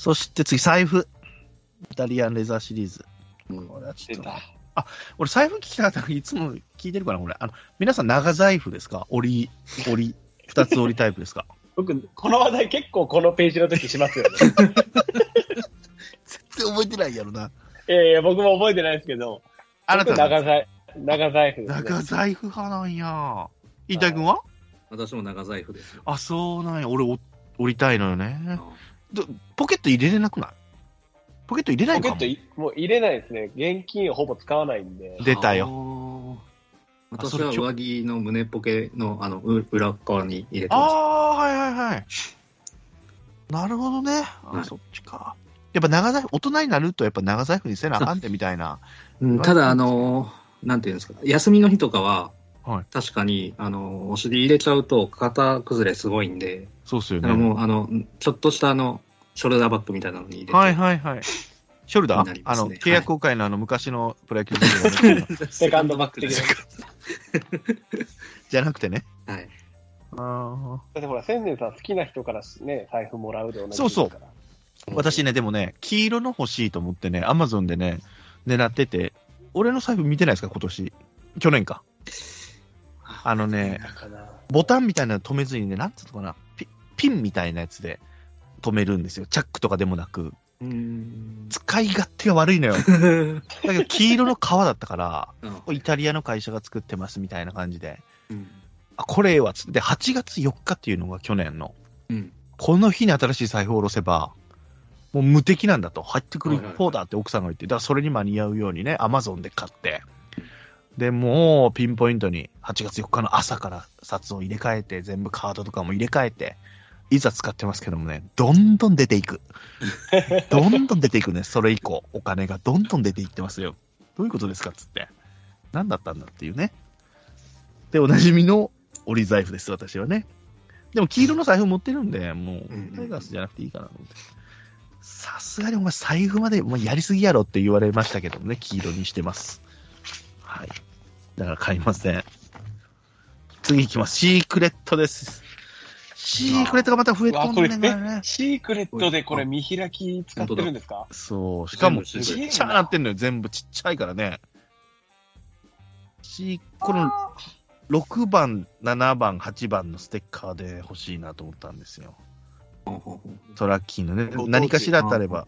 そして次、財布。イタリアンレザーシリーズ。うんこれはち出ょっとた。俺、財布聞きたかったいつも聞いてるかなこれ。あの、皆さん長財布ですか？折り、折り、二つ折りタイプですか？僕、この話題結構このページの時しますよね。全然覚えてないやろな。いやいや、僕も覚えてないですけど、僕あなた長財長財布ね。長財布派なんや。飯田君は？私も長財布ですよ。あ、そうなんや。俺、お折りたいのよね。どポケット入れれなくない？ポケット入れないかもポケット。いもう入れないですね。現金をほぼ使わないんで。出たよ。よ。私は上着の胸ポケのあのう裏側に入れてあます。あ、はいはいはい。なるほどね。あ、はいそっちか。やっぱ長財布、大人になるとやっぱ長財布にせなあかんでみたいな。うんただ、あの、なんていうんですか、休みの日とかは、はい確かに、あの、お尻入れちゃうと型崩れすごいんで、そうっすよね。だからもう、あの、ちょっとしたあの、ショルダーバッグみたいなのに入れて、はいはいはい。ショルダにー、あの、契約公開のあの、昔のプロ野球選手のセカンドバッグ的な。じゃなくてね。はい。あだってほら、千年さん好きな人からね、財布もらうで同じそうそう私ね、でもね、黄色の欲しいと思ってね、アマゾンでね、狙ってて、俺の財布見てないですか、今年？去年か。あのね、ボタンみたいなの止めずにね、なんつうのかな、ピピンみたいなやつで止めるんですよ。チャックとかでもなく。うーん。使い勝手が悪いのよ。だけど黄色の革だったから、あイタリアの会社が作ってますみたいな感じで、うん。あ、これええわっつって、8月4日っていうのが去年の。うん。この日に新しい財布を下ろせば、もう無敵なんだと、入ってくるはいはいはい方だって奥さんが言って、だからそれに間に合うようにね、アマゾンで買って、で、もうピンポイントに8月4日の朝から札を入れ替えて、全部カードとかも入れ替えて、いざ使ってますけどもね、どんどん出ていく。どんどん出ていくね、それ以降、お金がどんどん出ていってますよ。どういうことですかっつって。何だったんだっていうね。で、おなじみの折り財布です、私はね。でも黄色の財布持ってるんで、もううん、タイガースじゃなくていいかなと思って。さすがにお前財布までやりすぎやろって言われましたけどもね、黄色にしてます。はい。だから買いません。次行きます。シークレットです。シークレットがまた増えうわ、とんこれ、えね。シークレットでこれ見開き使ってるんですか？そう。しかも、ちっちゃなってんのよ。全部ちっちゃいからね。シーこの6番、7番、8番のステッカーで欲しいなと思ったんですよ。トラッキーのね何かしらってあれば。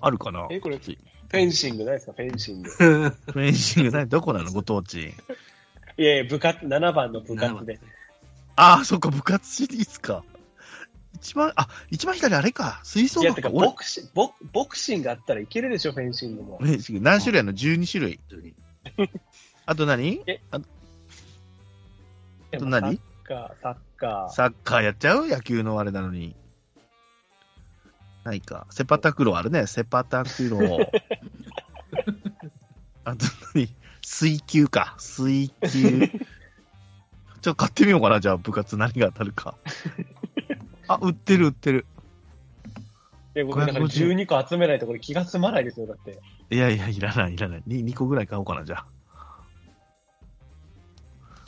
あるかな？えこれフフェンシングないですか？フェンシング。ェンシングないどこなの？ご当地。いやいや、部活、7番の部活で。ああ、そっか、部活シリーズか。一番、あ、一番左あれか。吹奏いや、てか、ボクシボボクシングあったらいけるでしょ、フェンシングも。フェンシング何種類あるの ?12 種類。あと何？あと何？サッカー、サッカー。サッカーやっちゃう？野球のあれなのに。ないか。セパタクローあるね。セパタクロー。あと何？水球か。水球。ちょっと買ってみようかな。じゃあ部活何が当たるか。あ、売ってる売ってる。いや、僕、だから550 12個集めないとこれ気が済まないですよ、だって。いやいや、いらないいらない。2, 2個ぐらい買おうかな、じゃあ。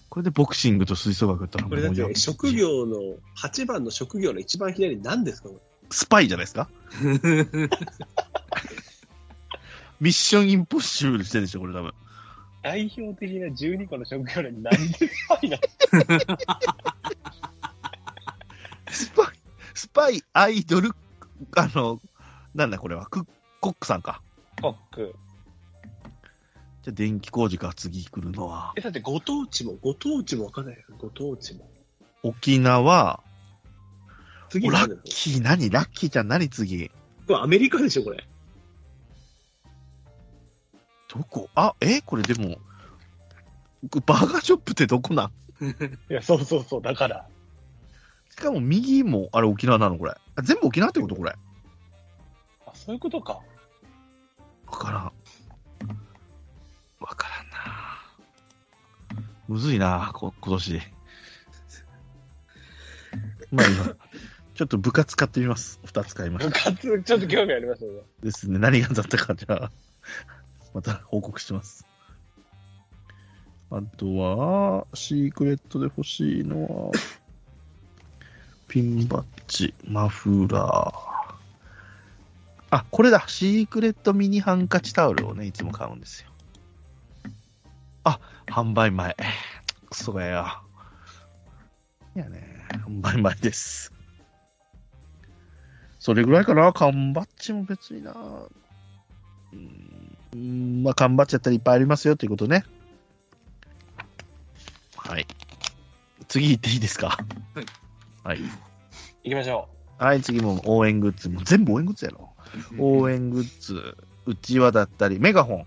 これでボクシングと吹奏楽やったらもうこれだっよて、職業の、8番の職業の一番左何ですかこれ？スパイじゃないですか？ミッションインポッシブルしてるでしょ、これ多分。代表的な12個の職業に何でスパイなスパイ、スパイ、アイドル、あの、なんだこれは、クコックさんか。のコック。じゃあ電気工事か、次来るのは？え、だってご当地も、ご当地もわかんないよ。ご当地も。沖縄、次ラッキー何？ラッキーちゃん何次？これアメリカでしょ、これ。どこ？あ、え？これでも、バーガーショップってどこなん？いや、そうそうそう、だから。しかも右も、あれ沖縄なのこれ。あ全部沖縄ってことこれ。あ、そういうことか。わからん。わからんなむずいなこ今年。まあ今、ちょっと部活買ってみます。二つ買いまし部た。活、ちょっと興味ありますよね。ですね。何がだったか、じゃあ、また報告します。あとは、シークレットで欲しいのは、ピンバッジ、マフラー。あ、これだ。シークレットミニハンカチタオルをね、いつも買うんですよ。あ、販売前。クソがよ。いやね、販売前です。それぐらいかな。缶バッジも別にな。うんうん、まあ、缶バッジやったらいっぱいありますよということね。はい。次行っていいですか？はい。はい。行きましょはい、次も応援グッズ。もう全部応援グッズやろ。応援グッズ、うちわだったり、メガホン。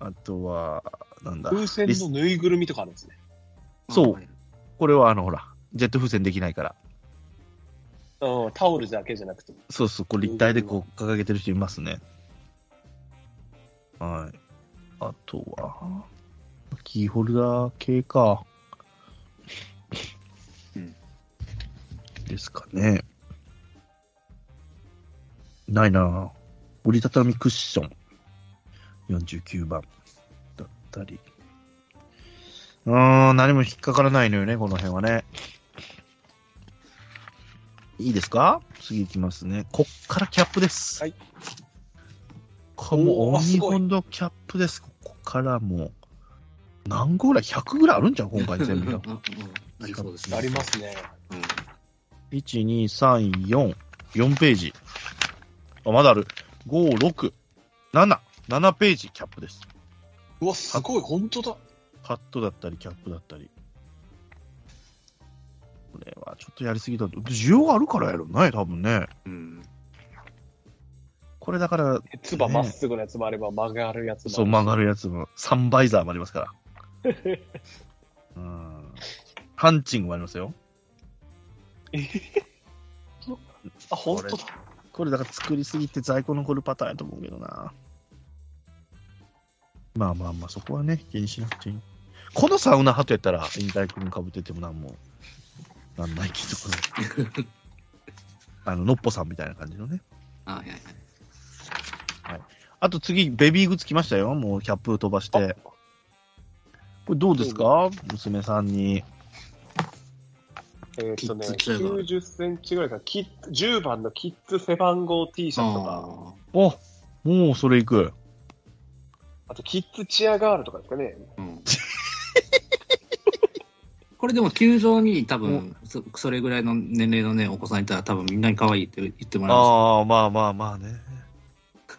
あとは、なんだう。。風船のぬいぐるみとかあるんですね。そうこれはあの、ほら、ジェット風船できないから。うん、タオルだけじゃなくて。そうそう、こう立体でこう掲げてる人いますね。はい。あとは、キーホルダー系か。うんですかね。ないなぁ折りたたみクッション。49番だったり。うーん、何も引っかからないのよね、この辺はね。いいですか？次行きますね。こっからキャップです。はい。これもう鬼ほどキャップです。ここからもう、何個ぐらい ?100 ぐらいあるんじゃん今回全部ありそうですね。ありますね。うん1、2、3、4、4ページ。あ、まだある。5、6、7、7ページキャップです。うわ、すごい、本当だ。カットだったり、キャップだったり。これはちょっとやりすぎだと。需要があるからやろね、多分ね。うん。これだから、つばまっすぐのやつもあれば、曲がるやつもそう曲がるやつも、サンバイザーもありますから。うん。ハンチングもありますよ。あ、本当だ。これだから作りすぎて在庫残るパターンやと思うけどな。まあまあまあ、そこはね、気にしなくていい。このサウナハットやったら、引退君かぶっててもなんも、なんないけど、あの、のっぽさんみたいな感じのね。あはいはいはい。あと次、ベビーグッズ来ましたよ。もうキャップ飛ばして。これどうですか？娘さんに。えーっとね、キッズチェアが90センチぐらいから、キッ10番のキッズ背番号 T シャツとか、あおもうそれいく。あとキッズチアガールとかですかね。ーうん これでも球場に多分そそれぐらいの年齢のねお子さんいたら多分みんなに可愛いって言ってもらえまああ、まあまあまあね。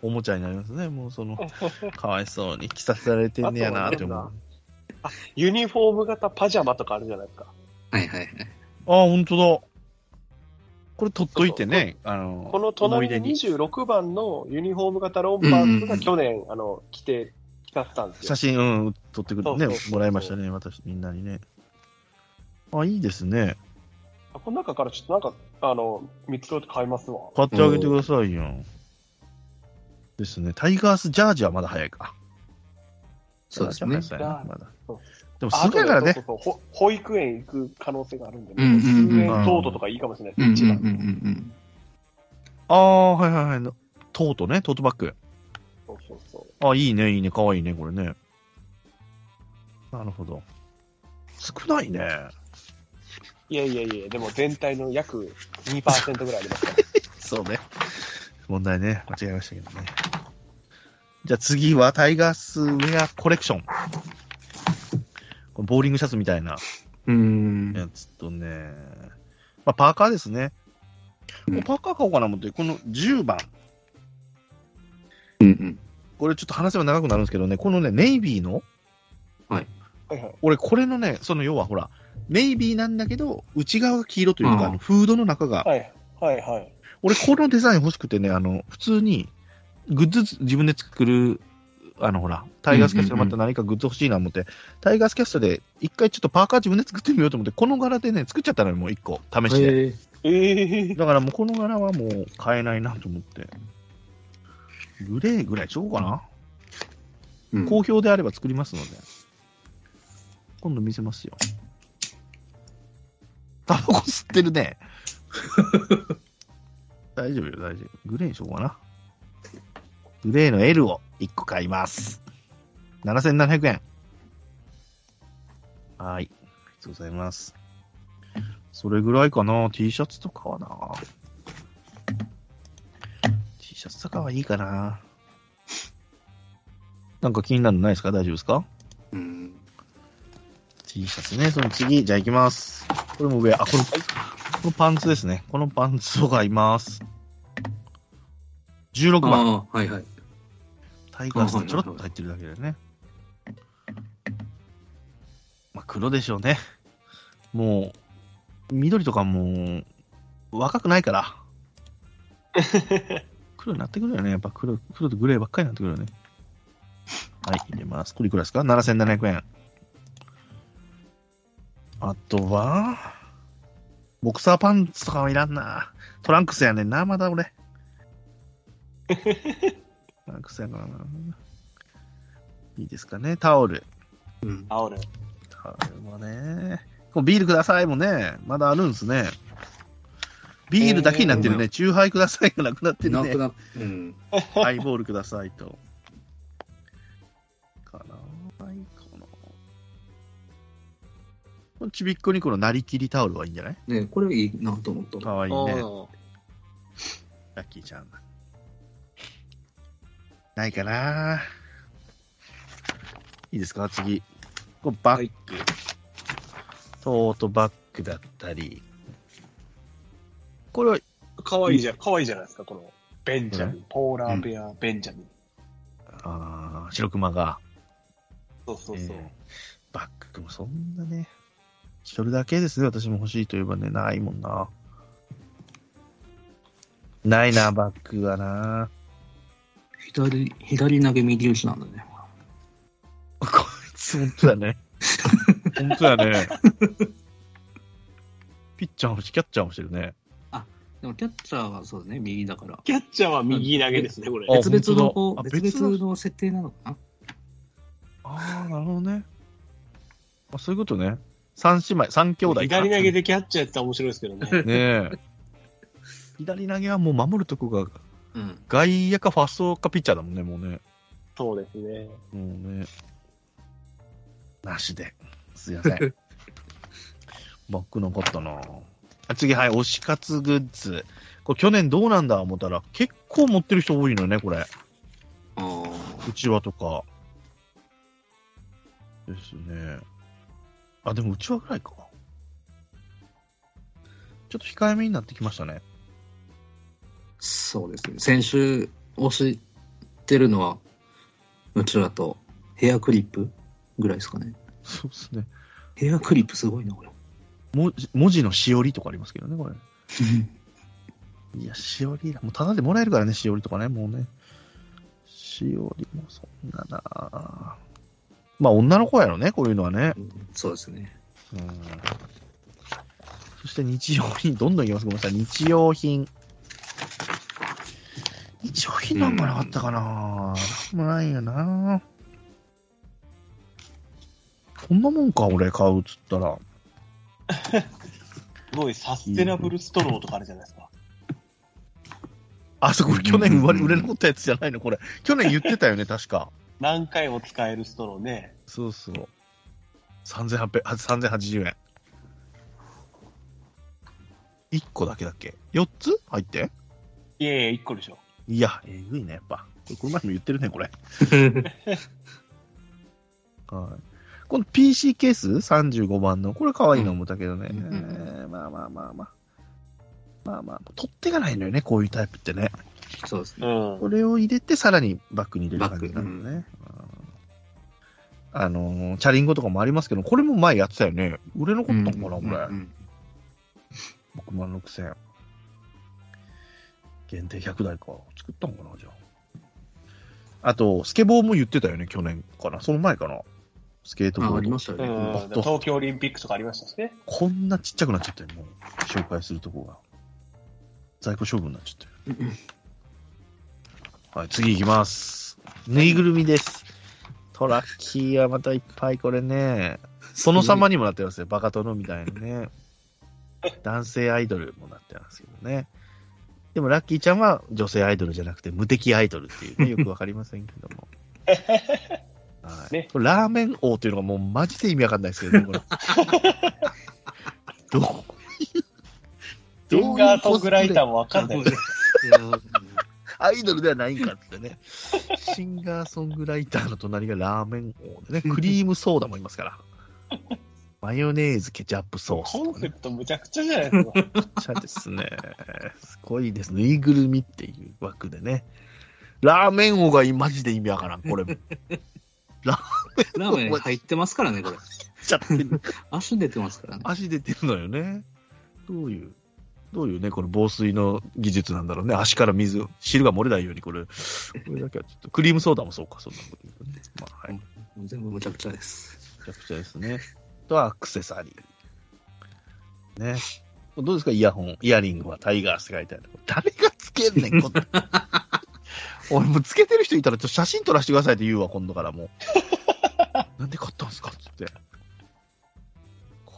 おもちゃになりますね。もうその、かわいそうに着させられてんねやなって思う。あユニフォーム型パジャマとかあるじゃないですか。す。はいはいはい。ああ、ほんとだ。これ取っといてね。あの、この思隣にい出に。26番のユニフォーム型ロンパーツが去年、あの、着て、着たってたんですよ写。真、うん、撮ってくれてねそうそうそう、そうもらいましたね。私、みんなにね。あ、いいですね。あこの中からちょっとなんか、あの、見つけて買いますわ。買ってあげてくださいよ。ですね。タイガースジャージはまだ早いか。そうですね。まだそう。でもすぐやからねそうそうそうほ保育園行く可能性があるんで、うんうんうん通園トートとかいいかもしれないです、うんうんうんう一番。んああ、はいはいはい。トートね、トートバッグ。そうそうそう。あ、いいね、いいね、かわいいね、これね。なるほど。少ないね。いやいやいや、でも全体の約2%ぐらいありますから。そうね。問題ね、間違えましたけどね。じゃあ次はタイガースウェアコレクション。これボーリングシャツみたいなうん。やつとね、まあ、パーカーですね。うんパーカー買おうかなと思って、この10番。うんうん。これちょっと話せば長くなるんですけどね、このね、ネイビーの、はいはい。俺これのね、その要はほら、ネイビーなんだけど、内側が黄色というか、うんあのフードの中が、はいはいはい。俺このデザイン欲しくてね、あの、普通に、グッズ自分で作る、あのほら、タイガースキャストでまた何かグッズ欲しいなと思って、タイガースキャストで一回ちょっとパーカー自分で作ってみようと思って、この柄でね、作っちゃったのよ、もう一個、試して。へえええだからもうこの柄はもう買えないなと思って。グレーぐらいちょうかな、うん好評であれば作りますので。今度見せますよ。タバコ吸ってるね。大丈夫よ、大丈夫。グレーにしようかな。グレーの L を1個買います。7700円。はい。ありがとうございます。それぐらいかな。T シャツとかはな。シャツとかはいいかな。なんか気になるのないですか？大丈夫ですか？うん。T シャツね。その次、じゃあ行きます。これも上、あ、この、このパンツですね。このパンツを買います。16あ番。あ、はいはい。タイガースがちょろっと入ってるだけだよね。まあ、黒でしょうね。もう、緑とかもう、若くないから。黒になってくるよね。やっぱ黒、黒とグレーばっかりになってくるよね。はい、入れます。これいくらですか ?7700 円。あとは、ボクサーパンツとかはいらんな。トランクスやねんな、まだ俺。トランクスやからな。いいですかね、タオル。うん。あおる。タオルもね。こうビールくださいもね、まだあるんですね。ビールだけになってるね。えーチューハイくださいがなくなってるね。なくなうん。ハイボールくださいと。このちびっこにこのなりきりタオルはいいんじゃない？ねこれいいなと思った。かわいいね。あラッキーちゃん。ないかないいですか？次。これバッグ、トートバッグだったり。これは、あ。かわいいじゃん。かわいいじゃないですか、この、ベンジャミうン。ポーラーベア、ベンジャミン。あー白熊が、そうそうそう。えーバッグもそんなね、それだけですね、私も欲しいといえばね、ないもんな。ないな、バッグはな。左、左投げ右打ちなんだね。こいつ、本当だね。本当だね。ピッチャーもし、キャッチャーもしてるね。でもキャッチャーはそうだね、右だから。キャッチャーは右投げですね、これ。あ別々の別々の設定なのかなああ、なるほどね。あそういうことね。三姉妹、三兄弟か。左投げでキャッチャーやったら面白いですけどね。ねえ。左投げはもう守るとこが、うん。外野かファーストかピッチャーだもんね、もうね。そうですね。もうね。なしで。すいません。バッグなかったなあ次、はい、推し活グッズ。これ去年どうなんだ思ったら、結構持ってる人多いのね、これ。ああ。うちわとか。ですね。あ、でもうちわぐらいか。ちょっと控えめになってきましたね。そうですね。先週押してるのは、うちらとヘアクリップぐらいですかね。そうですね。ヘアクリップすごいな、これ。文字文字のしおりとかありますけどね、これ。いや、しおりだ。もうただでもらえるからね、しおりとかね、もうね。しおりもそんななまあ、女の子やろね、こういうのはね。そうですね。うん。そして日用品、どんどんいきます。ごめんなさい。日用品。日用品なんかなかったかななんもないよなこんなもんか、俺買うっつったら。すごいサステナブルストローとかあるじゃないですか。あ、そこ去年売れうん売れ残ったやつじゃないのこれ。去年言ってたよね、確か。何回も使えるストローね。そうそう。3800、あ3080円。1個だけだっけ ?4 つ？入って？いやいや、1個でしょ。いや、えぐいね、やっぱ。これ、前も言ってるね、これ。はい。この PC ケース ?35 番の。これ可愛いの思ったけどね。うんまあまあまあまあ。まあまあ、取っ手がないのよね、こういうタイプってね。そうですね。うん。これを入れて、さらにバッグに入れる感じなのね。うんあのーチャリンコとかもありますけど、これも前やってたよね。売れ残ったのかな、これ。うん6万6000円。限定100台か。作ったのかな、じゃあ。あと、スケボーも言ってたよね、去年かな。その前かな。スケートボあ、あード。りましたよね。東京オリンピックとかありましたしね。こんなちっちゃくなっちゃったよ、もう。紹介するとこが。在庫処分になっちゃったよ。はい、次行きます。ぬいぐるみです。トラッキーはまたいっぱいこれね。殿様にもなってますよ。バカ殿みたいなね。男性アイドルもなってますけどね。でもラッキーちゃんは女性アイドルじゃなくて無敵アイドルっていうね、よくわかりませんけども。はいねラーメン王っていうのがもうマジで意味わかんないですけどね、これ。どういう、フィンガートグライターもわかんない。アイドルではないんかってね。シンガーソングライターの隣がラーメン王でね、クリームソーダもいますから。マヨネーズ、ケチャップソースね。コンセプトむちゃくちゃじゃないですか。めっちゃですね。すごいです。ぬいぐるみっていう枠でね。ラーメン王がマジで意味わからん。これ、ラーメン入ってますからね、これ。ちゃってる。足出てますからね。足出てるのよね。どういう、どういうね、この防水の技術なんだろうね。足から水、汁が漏れないように、これ、これだけはちょっと、クリームソーダもそうか、そんなこと言うとね。まあ、はい。全部むちゃくちゃです。めちゃくちゃですね。あとはアクセサリー。ね。どうですかイヤホン、イヤリングはタイガースって書いてある。誰がつけんねん、こんな俺もうつけてる人いたらちょっと写真撮らせてくださいって言うわ、今度からもう。なんで買ったんすかつって。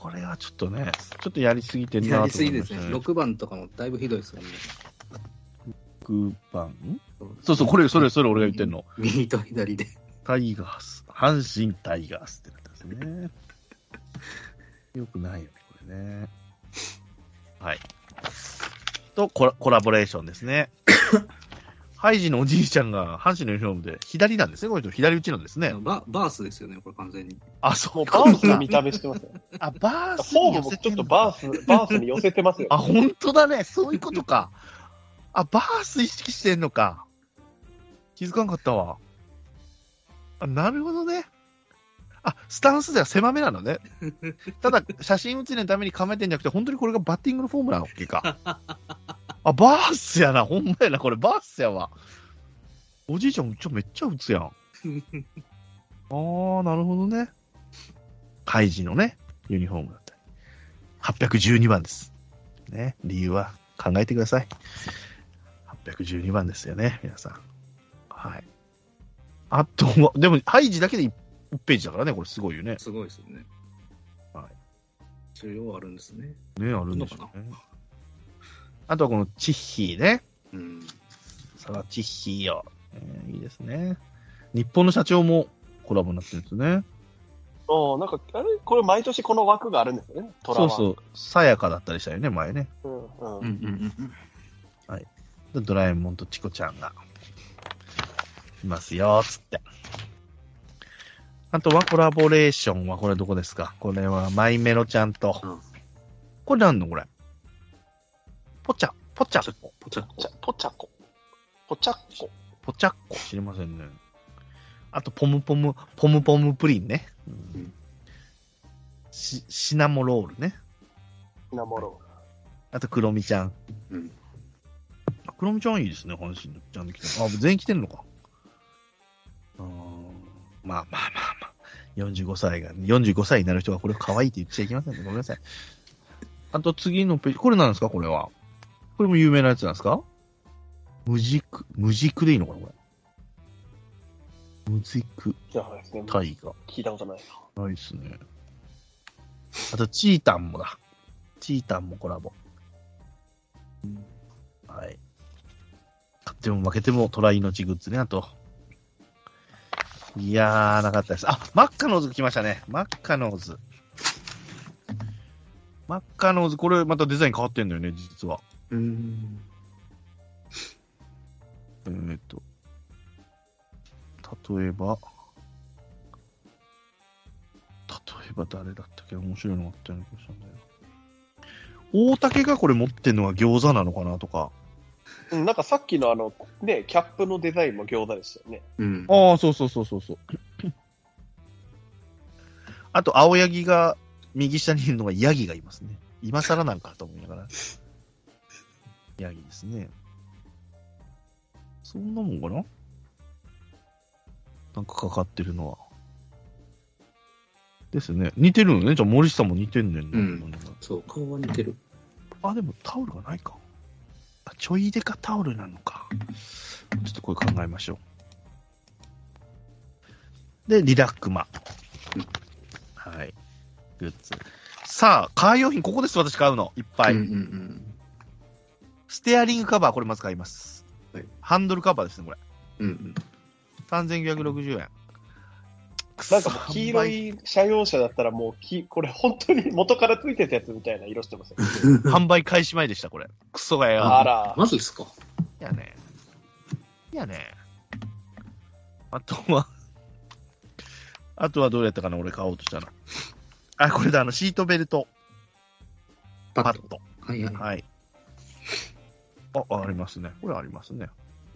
これはちょっとね、ちょっとやりすぎてんなとや思いりすぎですね。ましたね。6番とかもだいぶひどいですもんね。6番？んそうそう、これ、それ、それ俺が言ってんの。右と左で。タイガース。阪神タイガースってなったんですね。よくないよね、これね。はい。とコラ、コラボレーションですね。ハイジのおじいちゃんが阪神のユニフォームで左なんですね、この人。左打ちなんですね。ババースですよね、これ完全に。あ、そもう。バースの見た目してますよ。あ、バースフォームもちょっとバース、バースに寄せてますよ。あ、本当だね。そういうことか。あ、バース意識してんのか。気づかんかったわ。あ、なるほどね。あ、スタンスでは狭めなのね。ただ、写真写りのために構えてんじゃなくて、本当にこれがバッティングのフォームなわけか。あ、バースやな。ほんまやな。これバースやわ。おじいちゃん、ちょ、めっちゃ打つやん。あー、なるほどね。カイジのね、ユニフォームだったり。812番です。ね、理由は考えてください。812番ですよね、皆さん。はい。あとは、でも、ハイジだけで1ページだからね、これすごいよね。すごいですよね。はい。需要あるんですね。ね、あるんでしょうね。あとはこのチッヒーね。うん。サラチッヒーよ。えーいいですね。日本の社長もコラボになってるんですね。うん、なんか、あれ？これ毎年この枠があるんですよね。トラは。そうそう。さやかだったりしたよね、前ね。う。うん、うん。うんうんうんでドラえもんとチコちゃんが、いますよ、つって。あとはコラボレーションはこれどこですか？これはマイメロちゃんと。うんこれなんのこれ？ポチャ、ポチャ、ポチャポチャポチャコ。ポチャコ。ポチャッコ知りませんね。あと、ポムポム、ポムポムプリンね。うんうんしシナモロールね。なもの。あと、クロミちゃん。うんクロミちゃんいいですね、阪神のちゃんと来てる。あ、全員来てんのか。うーんまあまあまあまあ。45歳が、45歳になる人がこれ可愛いって言っちゃいけませんね。ごめんなさい。あと次のページ、これなんですか？これは。これも有名なやつなんですか？ムジク、ムジクでいいのかなこれ？ムジクじゃあですね。タイガ。聞いたことないな。ないっすね。あと、チータンもだ。チータンもコラボ。はい。勝っても負けてもトライ命グッズね、あと。いやー、なかったです。あ、マッカノーズ来ましたね。マッカノーズ。マッカノーズ、これまたデザイン変わってんだよね、実は。うん。えーっと。例えば、例えば誰だったっけ？面白いのがあったような気がしたんだよ。大竹がこれ持ってんのは餃子なのかなとか。うん、なんかさっきのあの、ね、キャップのデザインも餃子でしたよね。うん。ああ、そうそうそうそうそう。あと、青柳が右下にいるのがヤギがいますね。今更なんかと思いながら。ヤギですね。そんなもんかな？なんかかかってるのは。ですね。似てるのね。じゃあ森下も似てんねんな、うんそう、顔は似てる。あ、でもタオルがないか。あちょいでかタオルなのか。ちょっとこれ考えましょう。で、リラックマ。はい。グッズ。さあ、カー用品、ここです、私買うの。いっぱい。うんうんうん。ステアリングカバー、これまず買います。はいハンドルカバーですね、これ。うんうん。3960円。なんかもう黄色い車用車だったらもうき、これ本当に元からついてたやつみたいな色してますよ。販売開始前でした、これ。クソがや。あら。マジっすか？いやね。やねん。あとは、あとはどうやったかな、俺買おうとしたの。あ、これだ、あの、シートベルトパッと。パッド。はいはい。はい。あ、ありますね。これありますね。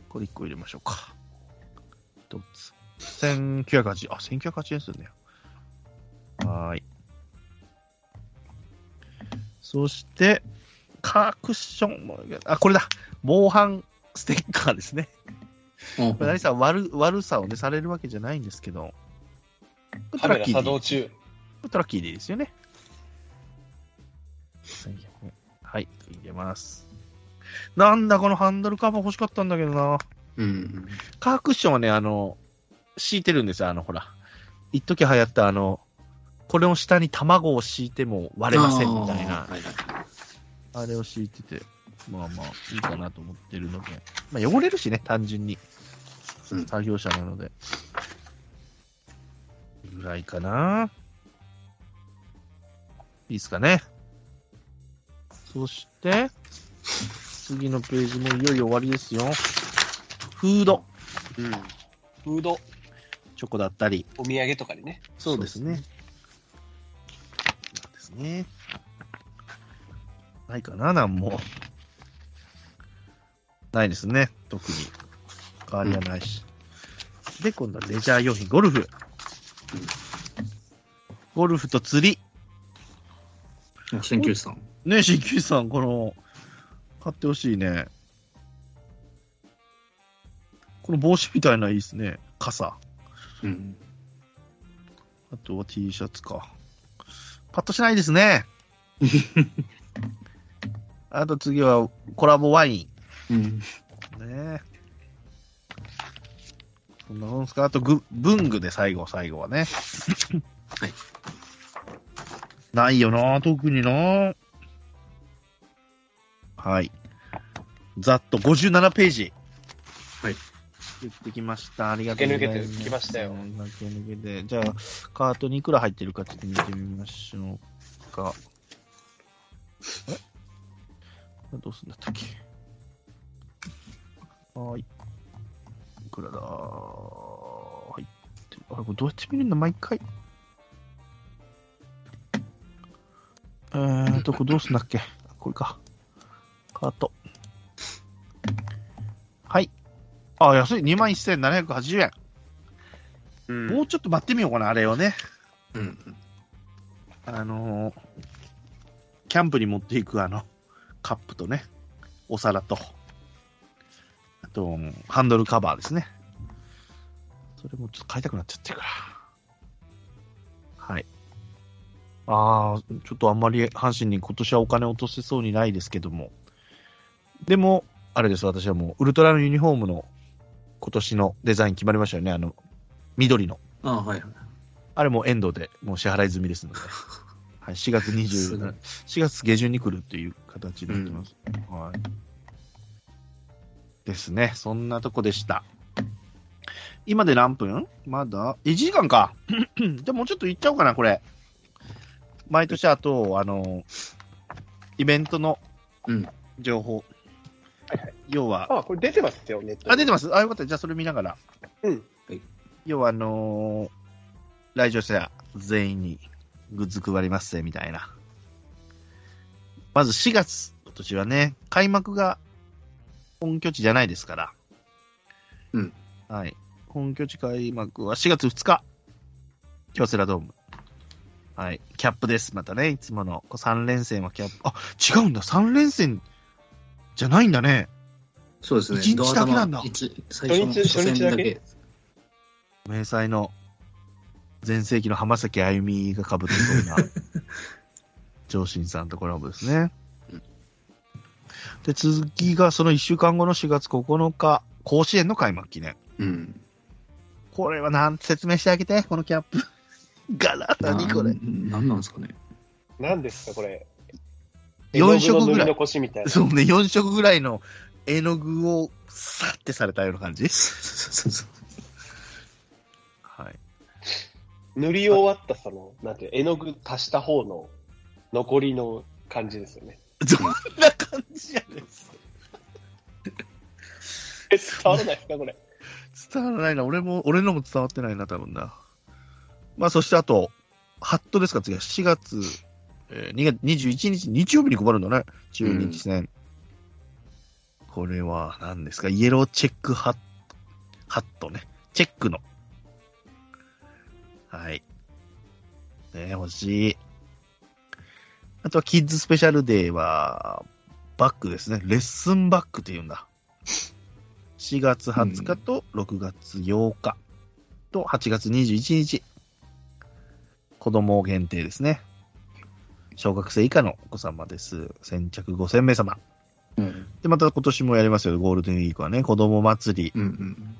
これ1個入れましょうか。一つ。1980、あ、1980円するね。はーい。そして、カークッションも、あ、これだ。防犯ステッカーですね。おこれ何さ悪、悪さをね、されるわけじゃないんですけど、カメラ作動中。トラッキーでいいですよね。はい、入れます。なんだ、このハンドルカバー欲しかったんだけどな。うん。カークッションはね、あの、敷いてるんですよ、あの、ほら。一時流行った、あの、これの下に卵を敷いても割れませんみたいなあー、はいはい。あれを敷いてて、まあまあ、いいかなと思ってるので。まあ、汚れるしね、単純に。うん作業者なので。ぐらいかな。いいですかね。そして、次のページもいよいよ終わりですよ。フード。うん。フード、チョコだったり。お土産とかにね。そうですね。そうですね。ないかな、なんも。ないですね、特に。変わりはないし。で、今度はレジャー用品、ゴルフ。ゴルフと釣り。あ鍼灸師さん。ね、新旧さん、この、買ってほしいね。この帽子みたいないいですね。傘。うん。あとは T シャツか。パッとしないですね。あと次はコラボワイうん。ン。ねそんなもんすか？あとグ、文具で最後、最後はね。はい。ないよな、特にな。はい。ざっと57ページ。はい。言ってきました。ありがとうございます。抜けてきましたよ駆け抜けて。じゃあ、カートにいくら入ってるかちょっと見てみましょうか。え？どうすんだったっけ？はーい。いくらだ？入ってる。あれ、これどうやって見るんだ？毎回。えーと、これどうすんだっけ？これか。カート。はい。あ、安い。21,780円。うんもうちょっと待ってみようかな、あれをね。うん。あのーキャンプに持っていくあの、カップとね、お皿と、あと、ハンドルカバーですね。それもちょっと買いたくなっちゃってるから。はい。ああ、ちょっとあんまり阪神に今年はお金落とせそうにないですけども。でも、あれです、私はもう、ウルトラのユニフォームの今年のデザイン決まりましたよね。あの、緑の。ああ、はいはい。あれもエンドでもう支払い済みですので、はい、4月すごい20、4月下旬に来るっていう形になってます。はい。ですね。そんなとこでした。今で何分？まだ ?1 時間か。じゃあもうちょっと行っちゃおうかな、これ。毎年あと、あの、イベントのうん。要は、あ、これ出てますよ、ネットにあ、出てますあ、よかった。じゃあそれ見ながら。うん。要はあのー来場者全員にグッズ配りますぜ、みたいな。まず4月、今年はね、開幕が本拠地じゃないですから。うん。はい。本拠地開幕は4月2日。京セラドーム。はい。キャップです。またね、いつもの3連戦はキャップ。あ、違うんだ。3連戦じゃないんだね。そうですね。一日だけなんだ一最初の初日だけ？明細の前世紀の浜崎あゆみが被ってそうな 上信さんとコラボですねうん。で、次がその1週間後の4月9日、甲子園の開幕記念。うん。これはなん説明してあげて、このキャップ。柄、何これ。なんなんなんですかね？何ですか、これ。4色ぐらい。そうね、4色ぐらいの絵の具をさってされたような感じ？はい。塗り終わったその、なんていう、絵の具足した方の残りの感じですよね。どんな感じやねん。え、伝わらないですか、これ？伝わらないな。俺も、俺のも伝わってないな、多分な。まあ、そしてあと、ハットですか、次は7月、えー、2月21日、日曜日に配るんだね。中日戦。これは何ですか？イエローチェックハッハットね。チェックの。はい。ね欲しい。あとは、キッズスペシャルデーは、バッグですね。レッスンバッグって言うんだ。4月20日と6月8日と8月21日。子供限定ですね。小学生以下のお子様です。先着5000名様。うん。で、また今年もやりますよ。ゴールデンウィークはね。子供祭り。うんうん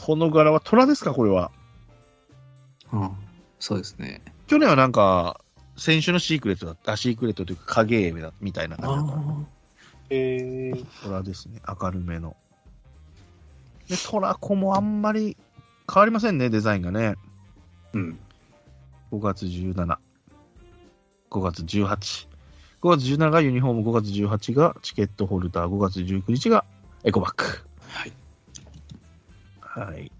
この柄は虎ですか？これは。うん。あそうですね。去年はなんか、先週のシークレットだった。あシークレットというか影絵だみたいな感じだった。えー、虎ですね。明るめの。で、虎子もあんまり変わりませんね、デザインがね。うん。5月17、5月18。5月17がユニフォーム、5月18がチケットホルダー、5月19日がエコバッグ。はい。はい。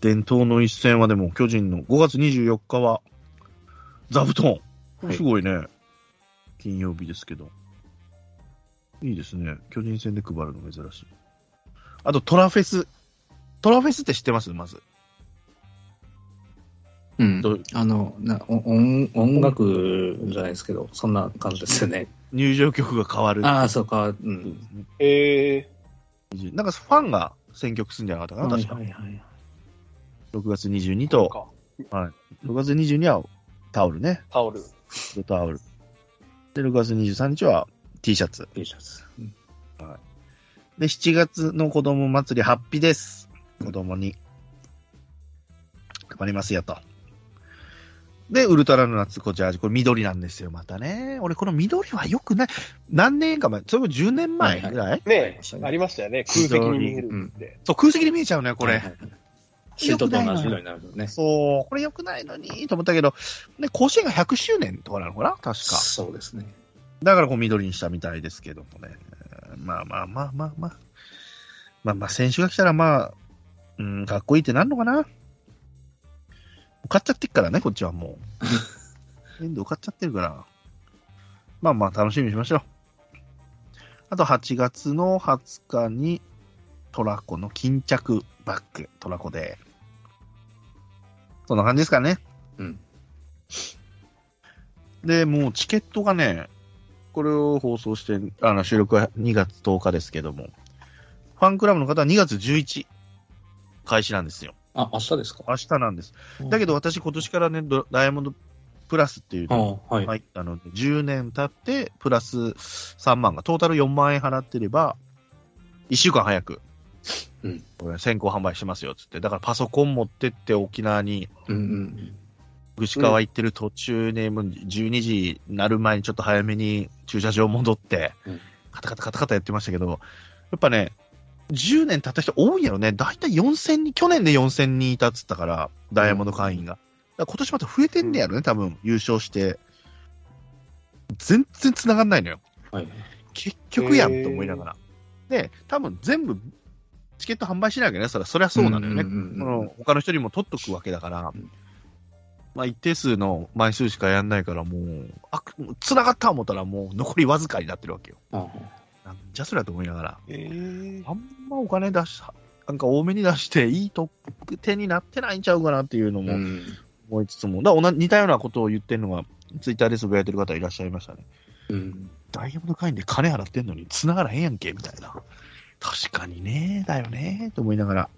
伝統の一戦はでも、巨人の5月24日は、座布団。これすごいね。金曜日ですけど。いいですね。巨人戦で配るの珍しい。あと、トラフェス。トラフェスって知ってます？まず。うん。あの、なお音音楽じゃないですけど、そんな感じですよね。入場曲が変わる。ああ、そうか。う。んえなんかファンが選曲するんじゃなかったかな、確か。はいはい。6月22ー、と、か6月22はタオルね。タオル。タオル。で、6月23日は T シャツ。T シャツ。うんで、7月の子供祭り、ハッピーです。子供に。配りますよと。で、ウルトラの夏コジャージ。これ緑なんですよ、またね。俺、この緑は良くない。何年か前、それも10年前ぐらい、ねそうありましたよね。空席に見えるって。そう、空席に見えちゃうね、これ。はいはいはいシートと同じ色になるのね。そう、これ良くないのに、と思ったけど、ね、甲子園が100周年とかなのかな？確か。そうですね。だからこう緑にしたみたいですけどもね。まあまあまあまあまあ。まあまあ選手が来たらまあ、うん、かっこいいってなんのかな？買っちゃってっからね、こっちはもう。遠藤買っちゃってるから。まあまあ楽しみにしましょう。あと8月の20日にトラコの巾着バッグ、トラコで。そんな感じですかね。うん。で、もうチケットがね、これを放送して、あの、収録は2月10日ですけども、ファンクラブの方は2月11開始なんですよ。あ、明日ですか？明日なんです。だけど私今年からね、ドダイヤモンドプラスっていうあのはい。はい、あの、10年経って、プラス3万が、トータル4万円払ってれば、1週間早く、うんこれ先行販売しますよ、つって。だからパソコン持ってって沖縄に、うんうん串川行ってる途中ね、もう12時になる前にちょっと早めに駐車場戻ってうん、カタカタカタカタやってましたけど、やっぱね、10年経った人多いんやろね。だいたい4000人、去年で4000人いたっつったから、ダイヤモンド会員が。今年また増えてんねやろね、多分、優勝して。全然繋がんないのよ。うん。はい。結局やんと思いながら。で、多分全部、チケット販売しなきゃね、そりゃそりゃそうなのよね。んうんうんその他の人にも取っとくわけだから、んまあ一定数の枚数しかやんないから、もう、あ、繋がった思ったらもう残りわずかになってるわけよ。あなんじゃそりゃと思いながら、えー、あんまお金出し、なんか多めに出していい特典になってないんちゃうかなっていうのもうん。思いつつも、だから同じ似たようなことを言ってるのが、ツイッターでつぶやいてる方いらっしゃいましたね。うん。ダイヤモンド会員で金払ってんのに繋がらへんやんけ、みたいな。確かにね、だよね、と思いながら。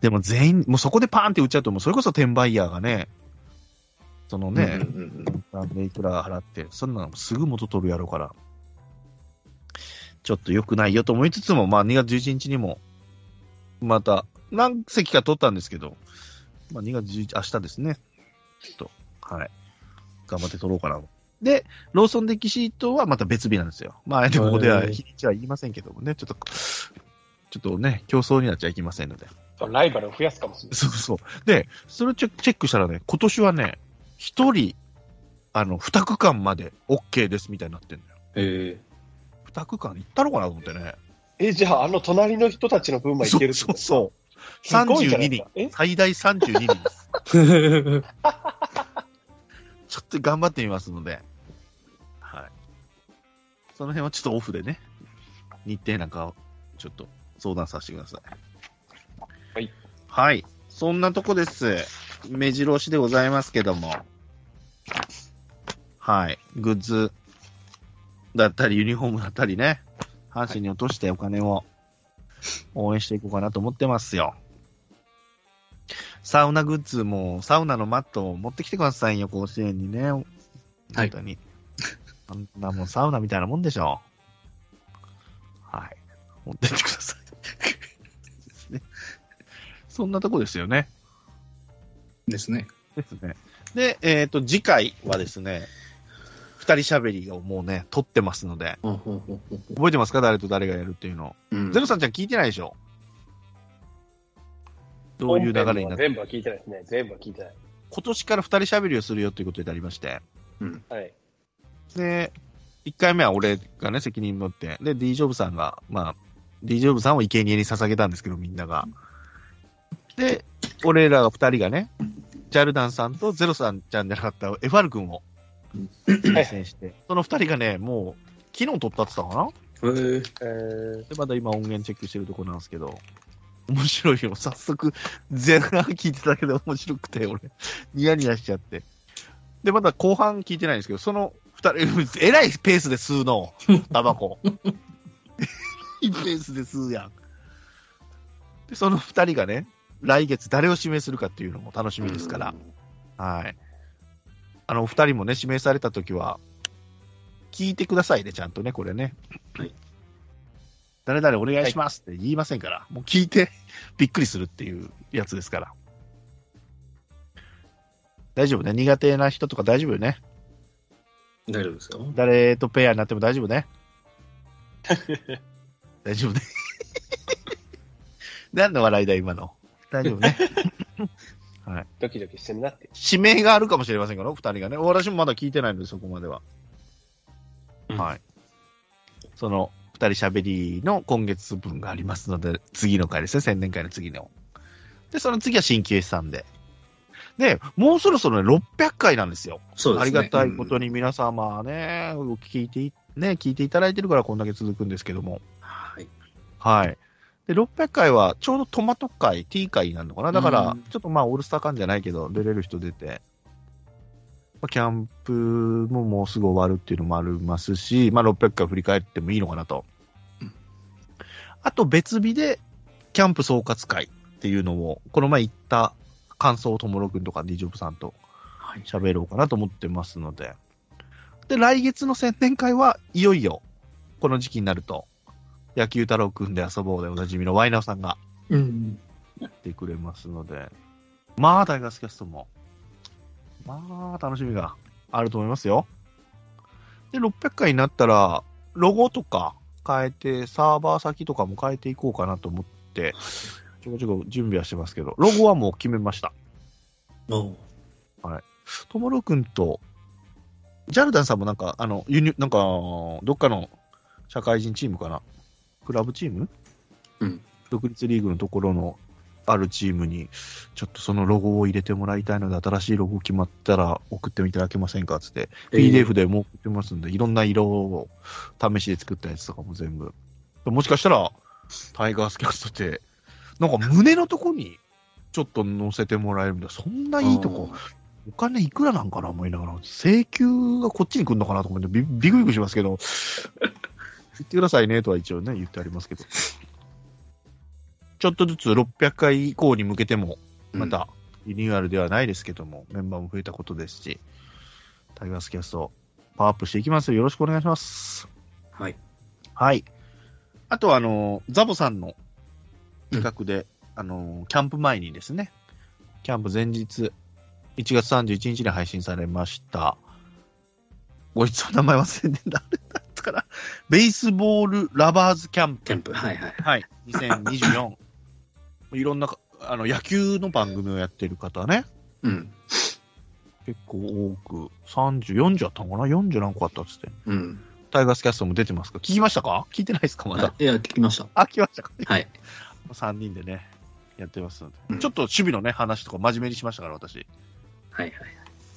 でも全員、もうそこでパーンって売っちゃうと、もうそれこそ転売ヤーがね、そのね、うんうんうんなんでいくら払って、そんなのすぐ元取るやろから、ちょっと良くないよと思いつつも、まあ2月11日にも、また、何席か取ったんですけど、まあ2月11、明日ですね。ちょっと、はい。頑張って取ろうかなと。で、ローソンデッキシートはまた別日なんですよ。まあ、あえてここでは日にちは言いませんけどもね、ちょっと、ちょっとね、競争になっちゃいけませんので。ライバルを増やすかもしれない。そうそう。で、それをチェックしたらね、今年はね、一人、あの、二区間まで OK ですみたいになってんだよ。え二区間行ったのかなと思ってね。え、じゃあ、あの隣の人たちの分までいけるってそうことそう。すごいじゃない32人。最大32人です。ちょっと頑張ってみますので。はい。その辺はちょっとオフでね、日程なんかをちょっと相談させてください。はい。はい。そんなとこです。目白押しでございますけども。はい。グッズだったり、ユニフォームだったりね。阪神に落としてお金を応援していこうかなと思ってますよ。サウナグッズも、サウナのマットを持ってきてくださいよ、甲子園にね。本当に。あんなもんサウナみたいなもんでしょ。はい。持ってってください。そんなとこですよね。ですね。ですね。で、えっ、と、次回はですね、二人喋りをもうね、撮ってますので、覚えてますか？誰と誰がやるっていうの。うんゼロさんちゃん聞いてないでしょ？どういう流れになって？全部は聞いてないですね。全部は聞いてない。今年から二人喋りをするよということでありまして、はい。で、1回目は俺がね、責任持って、で、D ジョブさんが、まあ、D ジョブさんを生贄に捧げたんですけど、みんなが。で、俺らが2人がね、ジャルダンさんとゼロさんちゃんじゃなかったエファル君を対戦して、その2人がね、もう、昨日撮ったって言ったかな？へーえー、で、まだ今音源チェックしてるところなんですけど、面白いよ。早速、前半聞いてただけで面白くて、俺、ニヤニヤしちゃって。で、まだ後半聞いてないんですけど、その二人、えらいペースで吸うの、タバコ。いいペースで吸うやん。で、その二人がね、来月誰を指名するかっていうのも楽しみですから、はい。あの、お二人もね、指名されたときは、聞いてくださいね、ちゃんとね、これね。はい。誰々お願いしますって言いませんから、もう聞いてびっくりするっていうやつですから。大丈夫ね？苦手な人とか大丈夫よね？大丈夫ですよ。誰とペアになっても大丈夫ね？大丈夫ね？何の笑いだ、今の？大丈夫ね？ドキドキしてるなって。指名があるかもしれませんから、二人がね。私もまだ聞いてないので、そこまでは。うんはい。その、二人喋りの今月分がありますので、次の回ですね、宣伝会の次の。で、その次は新旧さんで。で、もうそろそろね、600回なんですよ。そうですね。ありがたいことに皆様ね、聞いてい、ね、聞いていただいてるからこんだけ続くんですけども。はい。はい。で、600回はちょうどトマト会、ティー会になるのかな？だからうん、ちょっとまあ、オールスター感じゃないけど、出れる人出て、まあキャンプももうすぐ終わるっていうのもありますし、まあ、600回振り返ってもいいのかなとうん。あと別日で、キャンプ総括会っていうのを、この前言った感想をともろくんとか D ジョブさんとはい。喋ろうかなと思ってますので。で、来月の宣伝会はいよいよ、この時期になると、野球太郎くんで遊ぼうでおなじみのワイナオさんがうん。やってくれますので、まあ、タイガースキャストも、まあ、楽しみがあると思いますよ。で、600回になったら、ロゴとか変えて、サーバー先とかも変えていこうかなと思って、ちょこちょこ準備はしてますけど、ロゴはもう決めました。おうともろくんと、ジャルダンさんもなんか、あの、輸入、なんか、どっかの社会人チームかなクラブチーム？うん。独立リーグのところのあるチームに、ちょっとそのロゴを入れてもらいたいので、新しいロゴ決まったら送っていただけませんかつって、PDF でもう送ってますんで、いろんな色を試しで作ったやつとかも全部。もしかしたら、タイガースキャストって、なんか胸のとこにちょっと載せてもらえるんだ。そんないいとこ、お金いくらなんかな思いながら、請求がこっちに来るのかなと思ってビ、ビクビクしますけど、言ってくださいねとは一応ね、言ってありますけど。ちょっとずつ600回以降に向けても、またリニューアルではないですけども、メンバーも増えたことですし、タイガースキャスト、パワーアップしていきますよ。よろしくお願いします。はい。はい。あとは、あの、ザボさんの企画で、あの、キャンプ前にですね、キャンプ前日、1月31日に配信されました。ごいつも名前忘れてんだ。かな。ベースボールラバーズキャンプ。キャンプ。はいはい。はい。2024。いろんなか、あの、野球の番組をやってる方ね。うん。結構多く、30、40あったのかな ?40 何個あったっつって。うん。タイガースキャストも出てますか聞きましたか？聞いてないですか？まだ。いや、聞きました。あ、聞きましたか？はい。3人でね、やってますので。うんちょっと守備のね、話とか真面目にしましたから、私。はいはい。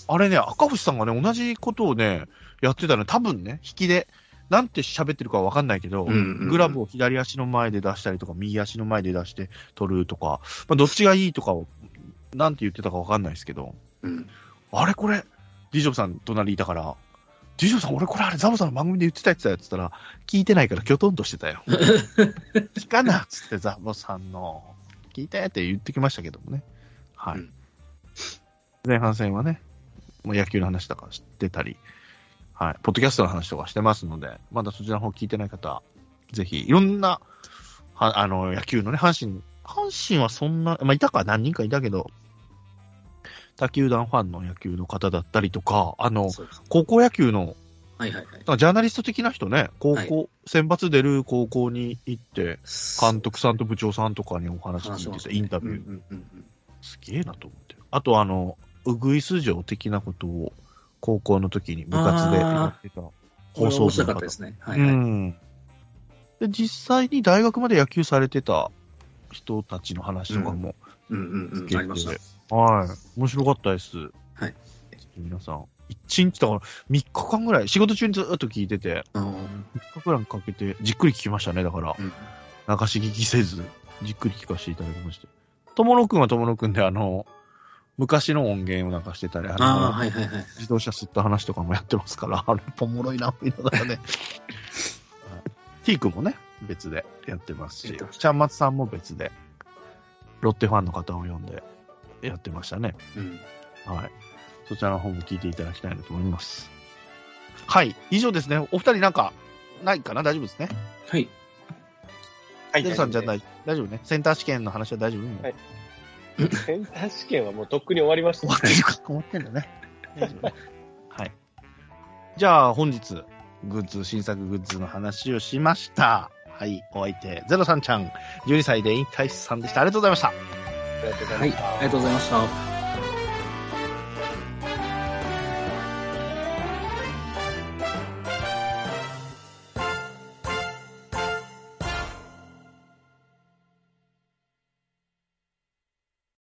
あれね、赤星さんがね、同じことをね、やってたの、多分ね、引きで、なんて喋ってるかわかんないけど、うんうんうんグラブを左足の前で出したりとか、右足の前で出して取るとか、まあ、どっちがいいとかを、なんて言ってたかわかんないですけど、うん。あれこれ、ディジョブさん隣いたから、ディジョブさん、俺これあれザボさんの番組で言ってたやつだよって言ったら、聞いてないからきょとんとしてたよ。聞かなっつってザボさんの、聞いたって言ってきましたけどもね。はい。うん前半戦はね、もう野球の話とか知ってたり、はい、ポッドキャストの話とかしてますので、まだそちらの方聞いてない方、ぜひ、いろんな、はあの、野球のね、阪神、阪神はそんな、まあ、いたか、何人かいたけど、他球団ファンの野球の方だったりとか、あの。高校野球の、はいはいはい。ジャーナリスト的な人ね、高校、は選抜出る高校に行って、監監督さんと部長さんとかにお話聞いてて、インタビュー、うんうんうんすげえなと思って。あと、あの、ウグイス城的なことを、高校の時に部活でやってたこ放送部の方ったですね。はいうはい。ん。で、実際に大学まで野球されてた人たちの話とかもうんうんうん。聞けて、ありました。はい。面白かったです。はい。皆さん、一日だから3日間ぐらい、仕事中にずっと聞いてて、あー3日ぐらいかけて、じっくり聞きましたね、だから。うん流し聞きせず、じっくり聞かせていただきまして。友野くんは友野くんで、あの、昔の音源を流してたり、あの、あー、はいはいはい。自動車吸った話とかもやってますから、あれ、おもろいな、見ながらね。はい T 君もね、別でやってますしちゃんまつさんも別で、ロッテファンの方を呼んでやってましたね。うん。はい。そちらの方も聞いていただきたいなと思います。はい。以上ですね。お二人なんか、ないかな？大丈夫ですね？はい。はいデルさんじゃない、大丈夫ね。センター試験の話は大丈夫、はいセンター試験はもうとっくに終わりました終わってるか、終わってんだね。大丈夫ね。はい。じゃあ、本日、グッズ、新作グッズの話をしました。はい。お相手、ゼロさんちゃん、12歳で引退さんでした。ありがとうございました。ありがとうございまはい。したありがとうございました。